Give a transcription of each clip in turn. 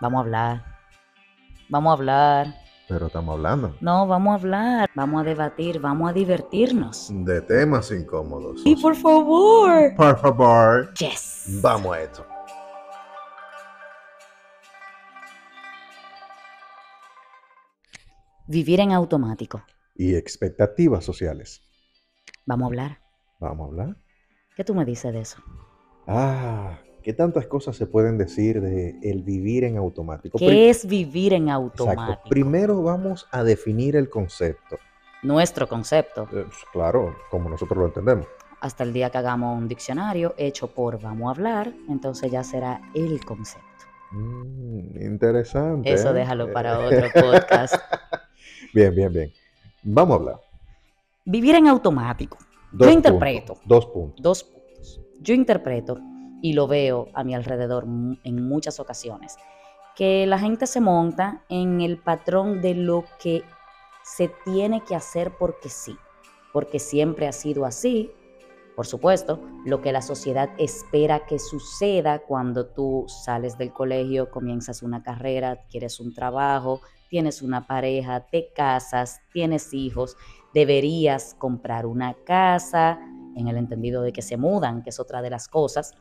Vamos a hablar. Vamos a hablar. Pero estamos hablando No, vamos a hablar. Vamos a debatir. Vamos a divertirnos. de temas incómodos. Y por favor. Por favor, Yes. vamos a esto. Vivir en automático. Y expectativas sociales. Vamos a hablar. Vamos a hablar. ¿Qué tú me dices de eso? Ah, ¿qué tantas cosas se pueden decir de el vivir en automático? ¿Qué es vivir en Exacto. automático? Primero vamos a definir el concepto. Nuestro concepto. Eh, pues, claro, como nosotros lo entendemos. Hasta el día que hagamos un diccionario hecho por Vamos a hablar, entonces ya será el concepto. Mm, interesante. Eso ¿eh? déjalo para Eh, otro podcast. bien, bien, bien. Vamos a hablar. Vivir en automático. Dos Yo interpreto. puntos, dos puntos. Dos puntos. Yo interpreto y lo veo a mi alrededor en muchas ocasiones, que la gente se monta en el patrón de lo que se tiene que hacer porque sí, porque siempre ha sido así. Por supuesto, lo que la sociedad espera que suceda cuando tú sales del colegio, comienzas una carrera, quieres un trabajo, tienes una pareja, te casas, tienes hijos, deberías comprar una casa, en el entendido de que se mudan, que es otra de las cosas.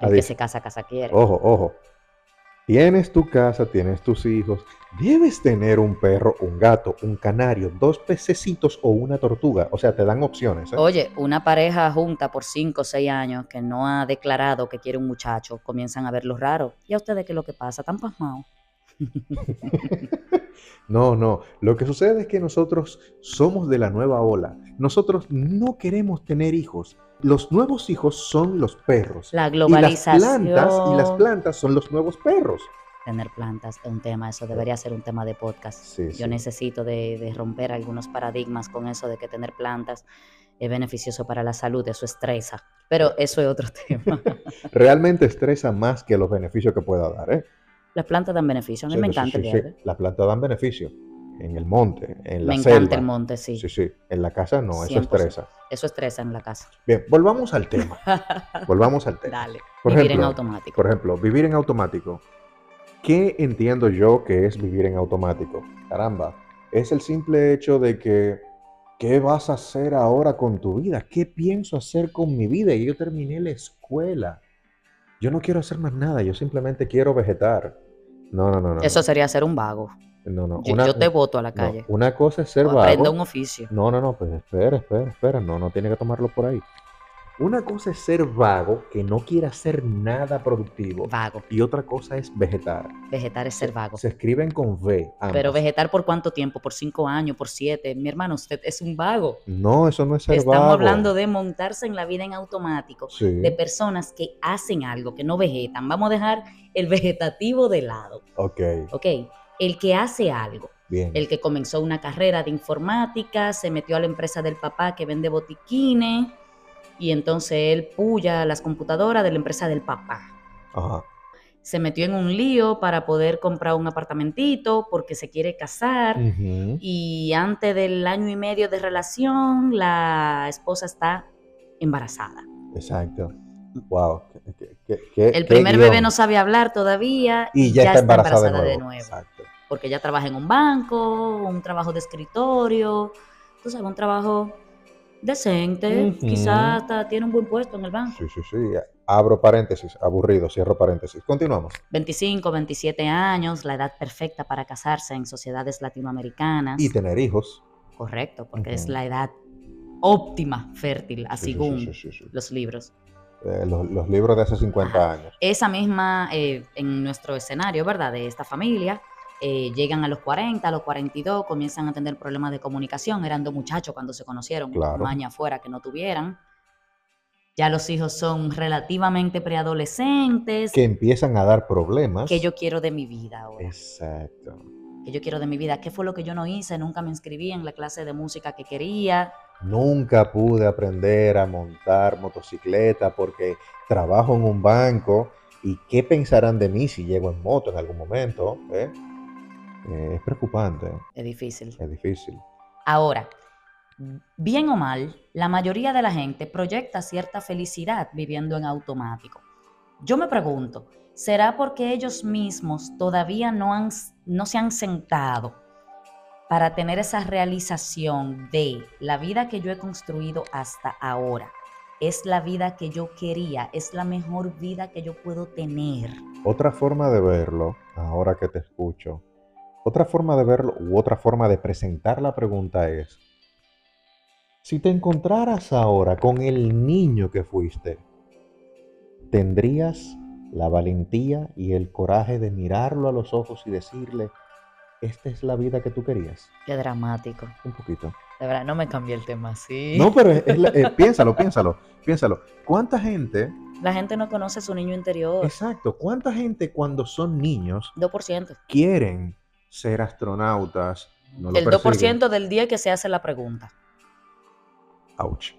El que se casa, casa quiere. Ojo, ojo. Tienes tu casa, tienes tus hijos. Debes tener un perro, un gato, un canario, dos pececitos o una tortuga. O sea, te dan opciones. ¿eh? Oye, una pareja junta por 5 o 6 años que no ha declarado que quiere un muchacho, comienzan a verlo raro. ¿Y a ustedes qué es lo que pasa? ¿Están pasmados? No, no. Lo que sucede es que nosotros somos de la nueva ola. Nosotros no queremos tener hijos. Los nuevos hijos son los perros. La Y las globalización. plantas, y las plantas son los nuevos perros. Tener plantas es un tema, eso debería ser un tema de podcast. Sí, Yo sí. necesito de, de romper algunos paradigmas con eso de que tener plantas es beneficioso para la salud, eso estresa. Pero eso es otro tema. Realmente estresa más que los beneficios que pueda dar. ¿eh? Las plantas dan beneficio. A mí Sí, me encanta. Las plantas dan beneficio. En el monte, en la Me selva. encanta el monte, sí. Sí, sí. En la casa no, eso 100%. estresa. Eso estresa en la casa. Bien, volvamos al tema. Volvamos al tema. Dale. Por Vivir en ejemplo, automático. Por ejemplo, vivir en automático. ¿Qué entiendo yo que es vivir en automático? Caramba, es el simple hecho de que, ¿qué vas a hacer ahora con tu vida? ¿Qué pienso hacer con mi vida? Y yo terminé la escuela. Yo no quiero hacer más nada, yo simplemente quiero vegetar. No, no, no, no. Eso sería ser un vago. No, no. Yo, Una, yo te voto a la no, calle. una cosa es ser O vago. un oficio. No, no, no, pues espera, espera, espera, no, no tiene que tomarlo por ahí. Una cosa es ser vago, que no quiere hacer nada productivo, Vago. y otra cosa es vegetar. Vegetar es ser vago. Se escriben con V. Pero vegetar por cuánto tiempo? Por cinco años, por siete. Mi hermano, usted es un vago. No, eso no es ser Estamos vago. hablando de montarse en la vida en automático. Sí. De personas que hacen algo, que no vegetan. Vamos a dejar el vegetativo de lado. Ok, ¿Ok? El que hace algo. bien. El que comenzó una carrera de informática, se metió a la empresa del papá que vende botiquines y entonces él puya las computadoras de la empresa del papá. Ajá. Se metió en un lío para poder comprar un apartamentito porque se quiere casar y antes del año y medio de relación la esposa está embarazada. Exacto. Wow. qué- qué- qué- qué- El primer bebé no sabe hablar todavía Y ya, está embarazada, de nuevo. Exacto. Porque ella trabaja en un banco, un trabajo de escritorio, tú sabes, un trabajo decente, quizás hasta tiene un buen puesto en el banco. Sí, sí, sí. Abro paréntesis, aburrido, cierro paréntesis. Continuamos. 25, 27 años, la edad perfecta para casarse en sociedades latinoamericanas. Y tener hijos. Correcto, porque es la edad óptima, fértil, Sí, sí, según sí, sí, sí. los libros. Eh, los, los libros de hace 50 años. Esa misma, eh, en nuestro escenario, ¿verdad? De esta familia, eh, llegan a los 40, a los 42, comienzan a tener problemas de comunicación. Eran dos muchachos cuando se conocieron, Claro. maña afuera que no tuvieran. Ya los hijos son relativamente preadolescentes. Que empiezan a dar problemas. ¿Qué yo quiero de mi vida ahora? Exacto. ¿Qué yo quiero de mi vida? ¿Qué fue lo que yo no hice? Nunca me inscribí en la clase de música que quería. Nunca pude aprender a montar motocicleta porque trabajo en un banco y qué pensarán de mí si llego en moto en algún momento. ¿eh? Eh, es preocupante, Es difícil. es difícil. Ahora, bien o mal, la mayoría de la gente proyecta cierta felicidad viviendo en automático. Yo me pregunto, ¿será porque ellos mismos todavía no, han, no se han sentado para tener esa realización de la vida que yo he construido hasta ahora? Es la vida que yo quería, es la mejor vida que yo puedo tener. Otra forma de verlo, ahora que te escucho, otra forma de verlo u otra forma de presentar la pregunta es, si te encontraras ahora con el niño que fuiste, ¿tendrías la valentía y el coraje de mirarlo a los ojos y decirle, esta es la vida que tú querías? Qué dramático. Un poquito. De verdad, no me cambié el tema así. No, pero es- es la- eh, piénsalo, piénsalo, piénsalo. ¿Cuánta gente, La gente no conoce su niño interior. exacto, cuánta gente cuando son niños 2%. quieren ser astronautas? No lo el persiguen? 2% del día que se hace la pregunta. Ouch.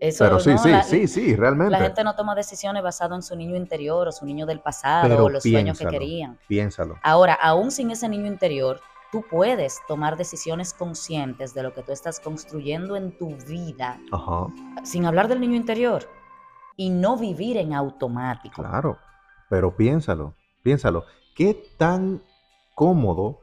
Eso, Pero sí, ¿no? sí, la, sí, sí, realmente. la gente no toma decisiones basadas en su niño interior o su niño del pasado Pero o los sueños que querían. Piénsalo. Ahora, aún sin ese niño interior, tú puedes tomar decisiones conscientes de lo que tú estás construyendo en tu vida, Ajá, sin hablar del niño interior, y no vivir en automático. claro. Pero piénsalo, piénsalo. ¿Qué tan cómodo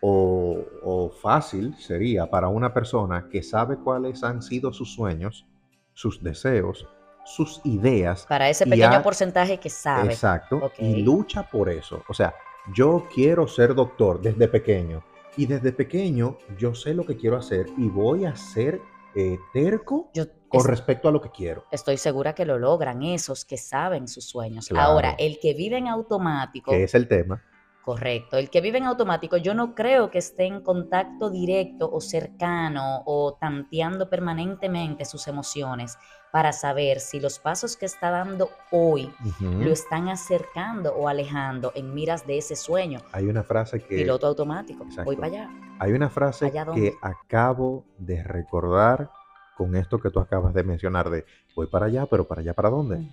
o, o fácil sería para una persona que sabe cuáles han sido sus sueños, sus deseos, sus ideas? Para ese pequeño ha- porcentaje que sabe. Exacto. Ok. Y lucha por eso. O sea, yo quiero ser doctor desde pequeño. Y desde pequeño yo sé lo que quiero hacer y voy a ser eh, terco Yo con es- respecto a lo que quiero. estoy segura que lo logran esos que saben sus sueños. Claro. Ahora, el que vive en automático, Que es el tema. Correcto, el que vive en automático, yo no creo que esté en contacto directo o cercano o tanteando permanentemente sus emociones para saber si los pasos que está dando hoy lo están acercando o alejando en miras de ese sueño. Hay una frase que Piloto automático, exacto. voy para allá. hay una frase ¿Allá que acabo de recordar con esto que tú acabas de mencionar de voy para allá, pero para allá para dónde?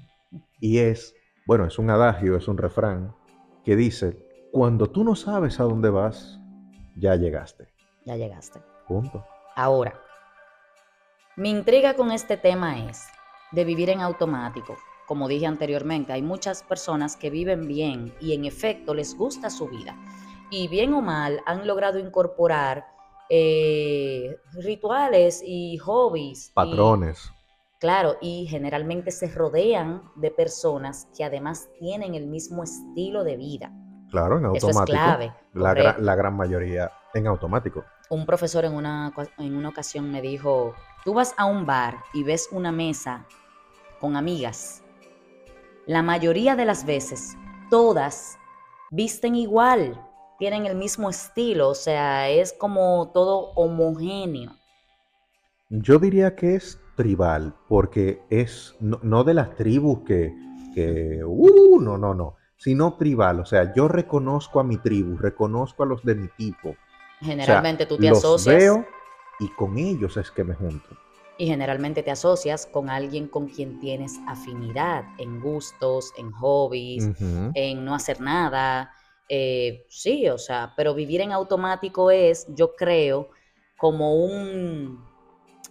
Y es, bueno, es un adagio, es un refrán que dice, cuando tú no sabes a dónde vas, ya llegaste. Ya llegaste. Punto. Ahora, mi intriga con este tema es de vivir en automático. Como dije anteriormente, hay muchas personas que viven bien y en efecto les gusta su vida. Y bien o mal han logrado incorporar eh, rituales y hobbies. y- Patrones. claro, y generalmente se rodean de personas que además tienen el mismo estilo de vida. Claro, en Eso es automático. clave. La, gra- correcto. la gran mayoría en automático. un profesor en una, en una ocasión me dijo, tú vas a un bar y ves una mesa con amigas. La mayoría de las veces, todas visten igual, tienen el mismo estilo, o sea, es como todo homogéneo. Yo diría que es tribal, porque es no, no de las tribus que, que, uh, no, no, no, sino tribal. O sea, yo reconozco a mi tribu, reconozco a los de mi tipo. Generalmente tú te los asocias veo y con ellos es que me junto. y generalmente te asocias con alguien con quien tienes afinidad en gustos, en hobbies, Ujú. en no hacer nada. eh, sí, o sea, pero vivir en automático es, yo creo, como un,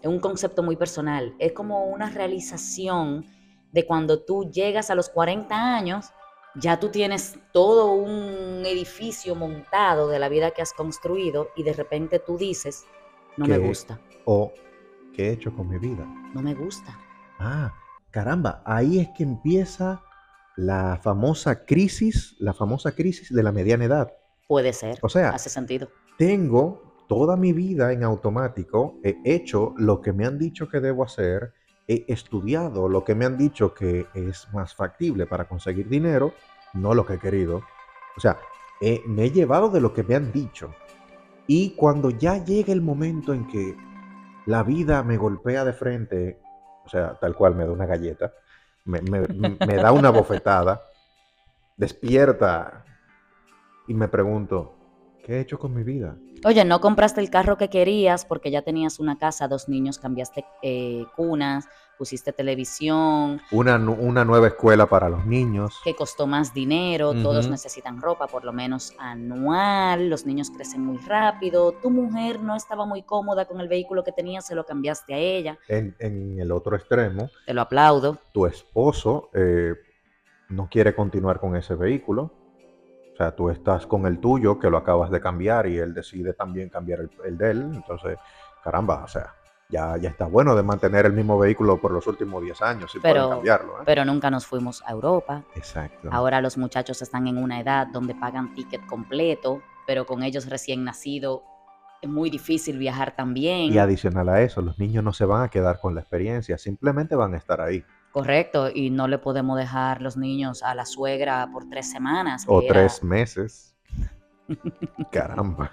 un concepto muy personal. Es como una realización de cuando tú llegas a los 40 años, ya tú tienes todo un edificio montado de la vida que has construido y de repente tú dices, no me gusta, O, ¿qué he hecho con mi vida? no me gusta. Ah, caramba, ahí es que empieza la famosa crisis, la famosa crisis de la mediana edad. Puede ser, O sea, hace sentido. tengo toda mi vida en automático, he hecho lo que me han dicho que debo hacer, he estudiado lo que me han dicho que es más factible para conseguir dinero, no lo que he querido. O sea, me he llevado de lo que me han dicho. Y cuando ya llega el momento en que la vida me golpea de frente, o sea, tal cual me da una galleta, me da una bofetada, despierta y me pregunto, ¿qué he hecho con mi vida? Oye, no compraste el carro que querías porque ya tenías una casa, dos niños, cambiaste eh, cunas, pusiste televisión, Una, nu- una nueva escuela para los niños. que costó más dinero, todos necesitan ropa por lo menos anual, los niños crecen muy rápido, tu mujer no estaba muy cómoda con el vehículo que tenía, se lo cambiaste a ella, En, en el otro extremo, te lo aplaudo. tu esposo eh, no quiere continuar con ese vehículo. O sea, tú estás con el tuyo que lo acabas de cambiar y él decide también cambiar el, el de él. Entonces, caramba, o sea, ya, ya está bueno de mantener el mismo vehículo por los últimos 10 años y Pero- pueden cambiarlo. ¿eh? Pero nunca nos fuimos a Europa. Exacto. Ahora los muchachos están en una edad donde pagan ticket completo, pero con ellos recién nacido es muy difícil viajar también. Y adicional a eso, los niños no se van a quedar con la experiencia, simplemente van a estar ahí. Correcto, y no le podemos dejar los niños a la suegra por tres semanas. O era- tres meses. Caramba.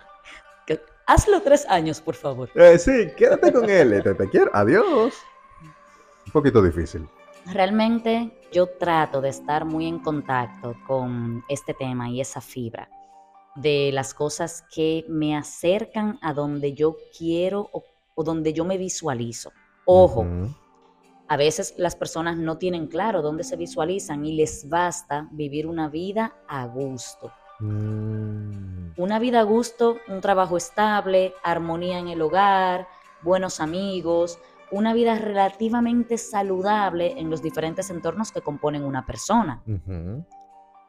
que- hazlo tres años, por favor. Eh, sí, quédate con él. Te, te quiero. Adiós. Un poquito difícil. Realmente yo trato de estar muy en contacto con este tema y esa fibra de las cosas que me acercan a donde yo quiero o, o donde yo me visualizo. Ojo. A veces las personas no tienen claro dónde se visualizan y les basta vivir una vida a gusto. Mm, Una vida a gusto, un trabajo estable, armonía en el hogar, buenos amigos, una vida relativamente saludable en los diferentes entornos que componen una persona.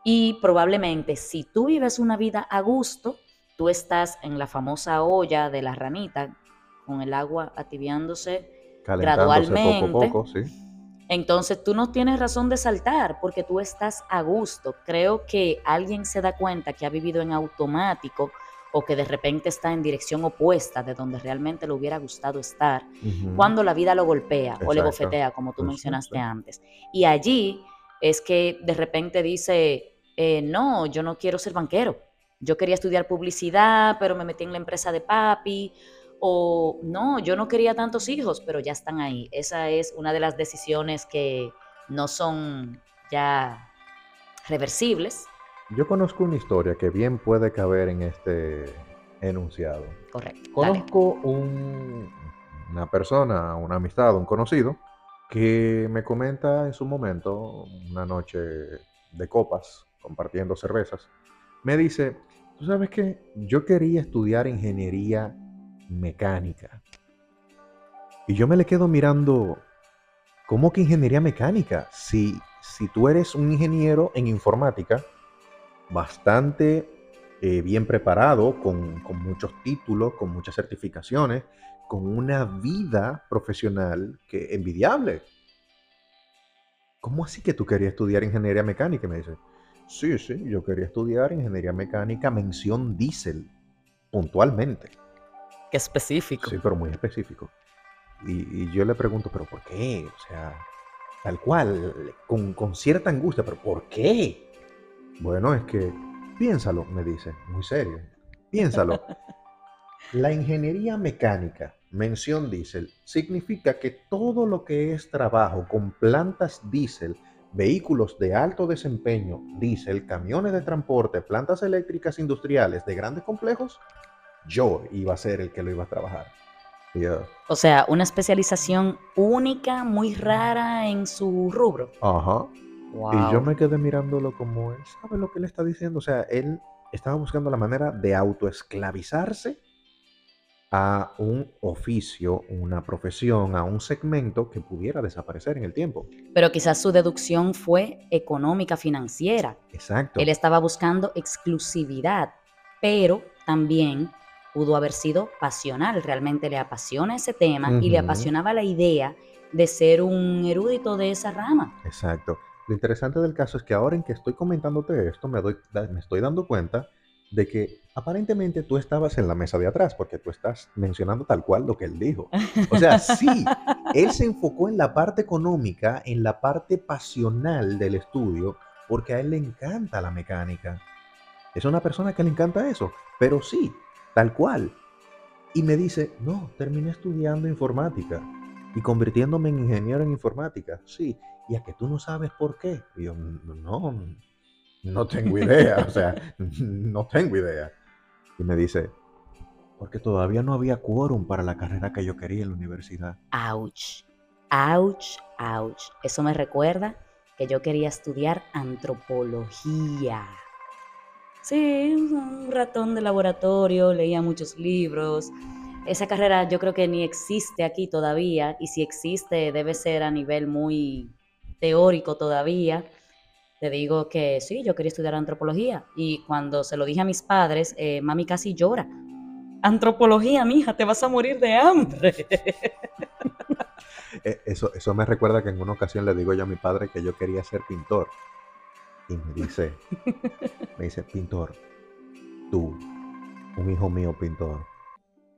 Y probablemente si tú vives una vida a gusto, tú estás en la famosa olla de la ranita, con el agua atibiándose, Calentándose poco a Gradualmente. poco, sí. entonces tú no tienes razón de saltar porque tú estás a gusto. Creo que alguien se da cuenta que ha vivido en automático o que de repente está en dirección opuesta de donde realmente le hubiera gustado estar, cuando la vida lo golpea o le bofetea, como tú Exacto. mencionaste antes. Y allí es que de repente dice, eh, no, yo no quiero ser banquero. Yo quería estudiar publicidad, pero me metí en la empresa de papi. O no, yo no quería tantos hijos, pero ya están ahí. Esa es una de las decisiones que no son ya reversibles. Yo conozco una historia que bien puede caber en este enunciado. Correcto. Conozco un- una persona, una amistad, un conocido, que me comenta en su momento, una noche de copas, compartiendo cervezas, me dice, tú sabes que yo quería estudiar ingeniería mecánica. Y yo me le quedo mirando, ¿cómo que ingeniería mecánica? Si, si tú eres un ingeniero en informática, bastante eh, bien preparado, con, con muchos títulos, con muchas certificaciones, con una vida profesional que envidiable. ¿Cómo así que tú querías estudiar ingeniería mecánica? Y me dice, sí, sí, yo quería estudiar ingeniería mecánica, mención diésel, puntualmente. Qué específico. Sí, pero muy específico. Y, y yo le pregunto, ¿pero por qué? O sea, tal cual, con, con cierta angustia, ¿pero por qué? Bueno, es que, piénsalo, me dice, muy serio, piénsalo. La ingeniería mecánica, mención diésel, significa que todo lo que es trabajo con plantas diésel, vehículos de alto desempeño, diésel, camiones de transporte, plantas eléctricas industriales de grandes complejos, yo iba a ser el que lo iba a trabajar. Y yo, O sea, una especialización única, muy rara en su rubro. ajá. Y yo me quedé mirándolo como él sabe lo que él está diciendo. O sea, él estaba buscando la manera de autoesclavizarse a un oficio, una profesión, a un segmento que pudiera desaparecer en el tiempo. Pero quizás su deducción fue económica, financiera. Exacto. Él estaba buscando exclusividad, pero también pudo haber sido pasional. Realmente le apasiona ese tema y le apasionaba la idea de ser un erudito de esa rama. Exacto. Lo interesante del caso es que ahora en que estoy comentándote esto, me, doy, me estoy dando cuenta de que aparentemente tú estabas en la mesa de atrás, porque tú estás mencionando tal cual lo que él dijo. O sea, sí, él se enfocó en la parte económica, en la parte pasional del estudio, porque a él le encanta la mecánica. Es una persona que le encanta eso, pero sí, tal cual. Y me dice, no, terminé estudiando informática y convirtiéndome en ingeniero en informática. Sí, y a que tú no sabes por qué. Y yo, no, no tengo idea, o sea, no tengo idea. Y me dice, porque todavía no había quórum para la carrera que yo quería en la universidad. Ouch, ouch, ouch. Eso me recuerda que yo quería estudiar antropología. Sí, un ratón de laboratorio, leía muchos libros. Esa carrera yo creo que ni existe aquí todavía y si existe debe ser a nivel muy teórico todavía. te digo que sí, yo quería estudiar antropología. Y cuando se lo dije a mis padres, eh, mami casi llora. Antropología, mija, te vas a morir de hambre. Eh, Eso, eso me recuerda que en una ocasión le digo yo a mi padre que yo quería ser pintor. Y me dice, me dice, pintor, tú, un hijo mío pintor.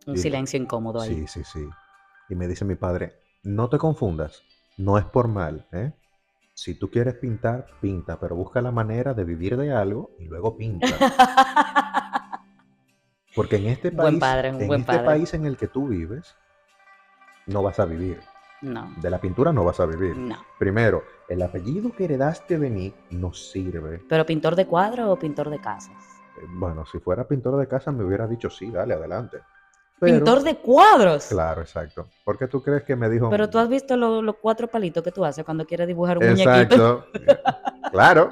Un silencio incómodo ahí. Sí, sí, sí. Y me dice mi padre, no te confundas, no es por mal, ¿eh? Si tú quieres pintar, pinta, pero busca la manera de vivir de algo y luego pinta. Porque en este país, Buen padre, un en buen este padre. país en el que tú vives, no vas a vivir. No, De la pintura no vas a vivir. no. Primero, el apellido que heredaste de mí no sirve. ¿Pero pintor de cuadro o pintor de casas? Eh, Bueno, si fuera pintor de casa me hubiera dicho sí, dale, adelante. Pero- ¡Pintor de cuadros! Claro, exacto. ¿Por qué tú crees que me dijo? Pero tú has visto lo- los cuatro palitos que tú haces cuando quieres dibujar un muñequito. Exacto. claro,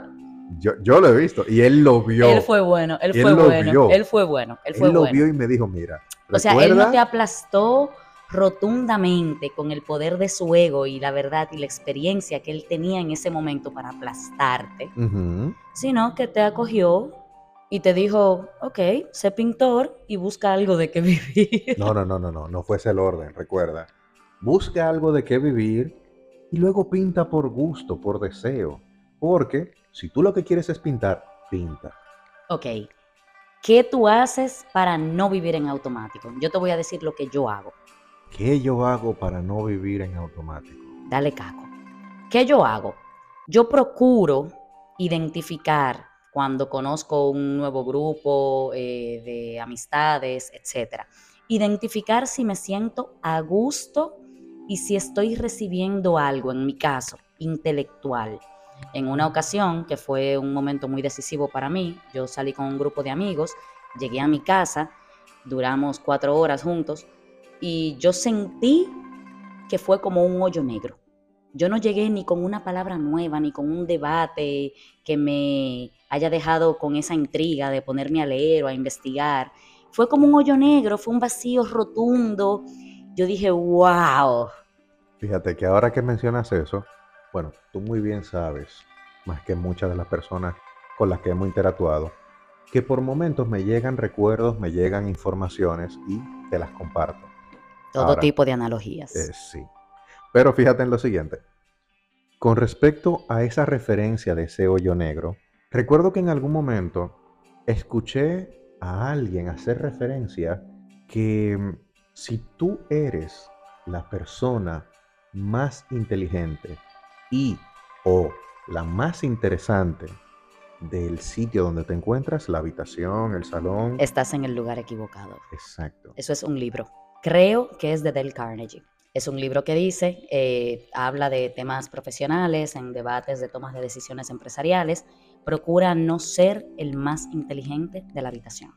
yo, yo lo he visto y él lo vio. Él fue bueno, él Él fue bueno, vio. él fue bueno, él fue Él lo bueno. vio y me dijo, mira, O sea, él no te aplastó rotundamente con el poder de su ego y la verdad y la experiencia que él tenía en ese momento para aplastarte, sino que te acogió y te dijo, ok, sé pintor y busca algo de qué vivir. No, no, no, no, no, no fue ese el orden, recuerda. Busca algo de qué vivir y luego pinta por gusto, por deseo. Porque si tú lo que quieres es pintar, pinta. Ok, ¿qué tú haces para no vivir en automático? Yo te voy a decir lo que yo hago. ¿Qué yo hago para no vivir en automático? Dale caco. ¿Qué yo hago? Yo procuro identificar cuando conozco un nuevo grupo eh, de amistades, etc. Identificar si me siento a gusto y si estoy recibiendo algo, en mi caso, intelectual. En una ocasión, que fue un momento muy decisivo para mí, yo salí con un grupo de amigos, llegué a mi casa, duramos cuatro horas juntos y yo sentí que fue como un hoyo negro. Yo no llegué ni con una palabra nueva, ni con un debate que me haya dejado con esa intriga de ponerme a leer o a investigar. Fue como un hoyo negro, fue un vacío rotundo. Yo dije, wow. Fíjate que ahora que mencionas eso, bueno, tú muy bien sabes, más que muchas de las personas con las que hemos interactuado, que por momentos me llegan recuerdos, me llegan informaciones y te las comparto. Todo Ahora, tipo de analogías. Eh, sí. Pero fíjate en lo siguiente. Con respecto a esa referencia de ese hoyo negro, recuerdo que en algún momento escuché a alguien hacer referencia que mm, si tú eres la persona más inteligente y o la más interesante del sitio donde te encuentras, la habitación, el salón. Estás en el lugar equivocado. Exacto. Eso es un libro. Creo que es de Dale Carnegie. Es un libro que dice, eh, habla de temas profesionales, en debates de tomas de decisiones empresariales. Procura no ser el más inteligente de la habitación.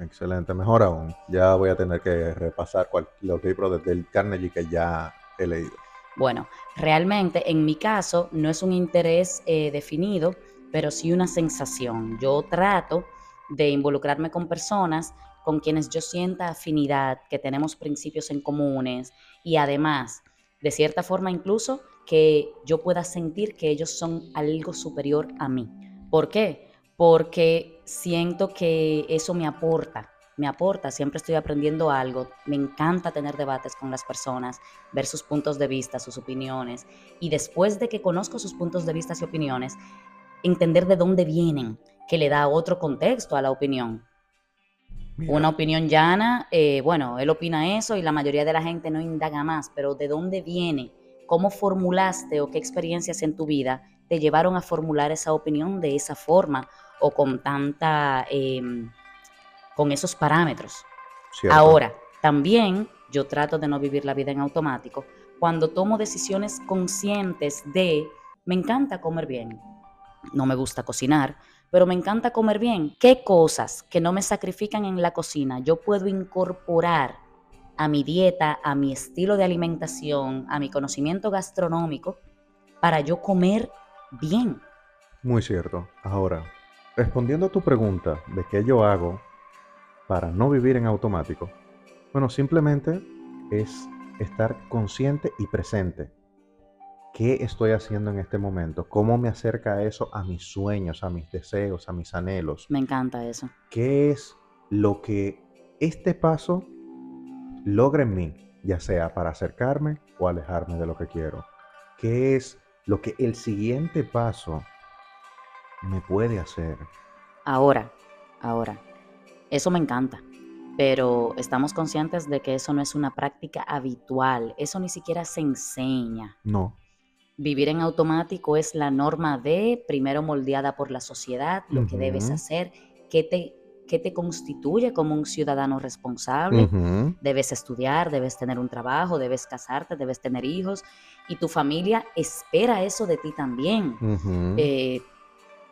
Excelente, mejor aún. Ya voy a tener que repasar cual- los libros de Dale Carnegie que ya he leído. Bueno, realmente en mi caso no es un interés eh, definido, pero sí una sensación. Yo trato de involucrarme con personas con quienes yo sienta afinidad, que tenemos principios en comunes y además, de cierta forma incluso, que yo pueda sentir que ellos son algo superior a mí. ¿Por qué? Porque siento que eso me aporta, me aporta, siempre estoy aprendiendo algo, me encanta tener debates con las personas, ver sus puntos de vista, sus opiniones, y después de que conozco sus puntos de vista y opiniones, entender de dónde vienen, que le da otro contexto a la opinión. Mira, Una opinión llana, eh, bueno, él opina eso y la mayoría de la gente no indaga más, pero ¿de dónde viene? ¿Cómo formulaste o qué experiencias en tu vida te llevaron a formular esa opinión de esa forma o con tanta, em, con esos parámetros? cierto. Ahora, también yo trato de no vivir la vida en automático cuando tomo decisiones conscientes de, me encanta comer bien, no me gusta cocinar, pero me encanta comer bien. ¿Qué cosas que no me sacrifican en la cocina yo puedo incorporar a mi dieta, a mi estilo de alimentación, a mi conocimiento gastronómico para yo comer bien? Muy cierto. Ahora, respondiendo a tu pregunta de qué yo hago para no vivir en automático, bueno, simplemente es estar consciente y presente. ¿Qué estoy haciendo en este momento? ¿Cómo me acerca eso a mis sueños, a mis deseos, a mis anhelos? Me encanta eso. ¿Qué es lo que este paso logra en mí, ya sea para acercarme o alejarme de lo que quiero? ¿Qué es lo que el siguiente paso me puede hacer? Ahora, ahora, eso me encanta, pero estamos conscientes de que eso no es una práctica habitual, eso ni siquiera se enseña. No. Vivir en automático es la norma de, primero moldeada por la sociedad, lo que debes hacer, qué te, qué te constituye como un ciudadano responsable. Debes estudiar, debes tener un trabajo, debes casarte, debes tener hijos y tu familia espera eso de ti también. Eh,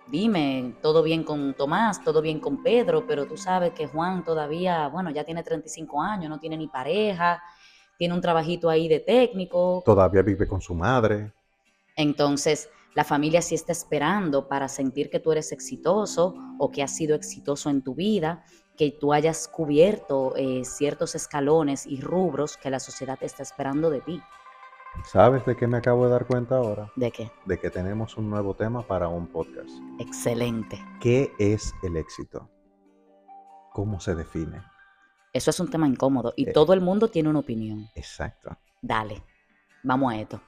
dime, todo bien con Tomás, todo bien con Pedro, pero tú sabes que Juan todavía, bueno, ya tiene 35 años, no tiene ni pareja, tiene un trabajito ahí de técnico. Todavía vive con su madre. Entonces, la familia sí está esperando para sentir que tú eres exitoso o que has sido exitoso en tu vida, que tú hayas cubierto eh, ciertos escalones y rubros que la sociedad está esperando de ti. ¿Sabes de qué me acabo de dar cuenta ahora? ¿De qué? De que tenemos un nuevo tema para un podcast. Excelente. ¿Qué es el éxito? ¿Cómo se define? Eso es un tema incómodo y Eh. todo el mundo tiene una opinión. Exacto. Dale, vamos a esto.